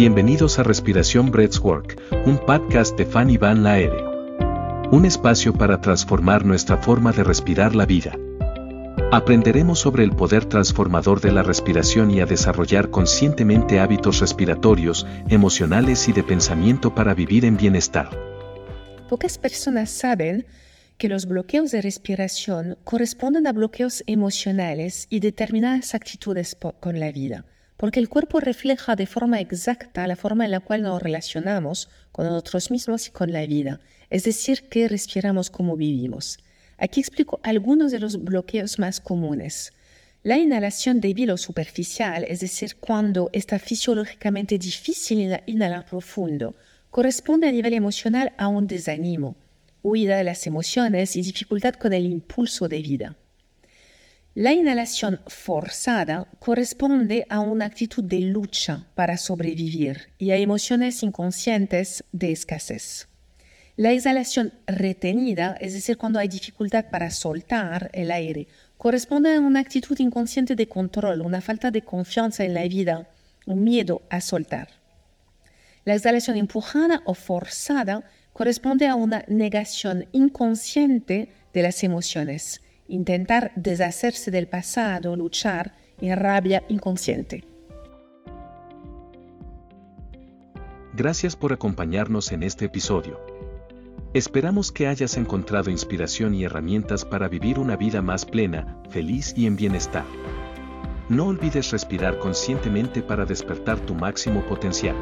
Bienvenidos a Respiración Breathwork, un podcast de Fanny Van Laere. Un espacio para transformar nuestra forma de respirar la vida. Aprenderemos sobre el poder transformador de la respiración y a desarrollar conscientemente hábitos respiratorios, emocionales y de pensamiento para vivir en bienestar. Pocas personas saben que los bloqueos de respiración corresponden a bloqueos emocionales y determinadas actitudes con la vida, porque el cuerpo refleja de forma exacta la forma en la cual nos relacionamos con nosotros mismos y con la vida, es decir, que respiramos como vivimos. Aquí explico algunos de los bloqueos más comunes. La inhalación débil o superficial, es decir, cuando está fisiológicamente difícil inhalar profundo, corresponde a nivel emocional a un desánimo huida de las emociones y dificultad con el impulso de vida. La inhalación forzada corresponde a una actitud de lucha para sobrevivir y a emociones inconscientes de escasez. La exhalación retenida, es decir, cuando hay dificultad para soltar el aire, corresponde a una actitud inconsciente de control, una falta de confianza en la vida, un miedo a soltar. La exhalación empujada o forzada corresponde a una negación inconsciente de las emociones, intentar deshacerse del pasado, luchar en rabia inconsciente. Gracias por acompañarnos en este episodio. Esperamos que hayas encontrado inspiración y herramientas para vivir una vida más plena, feliz y en bienestar. No olvides respirar conscientemente para despertar tu máximo potencial.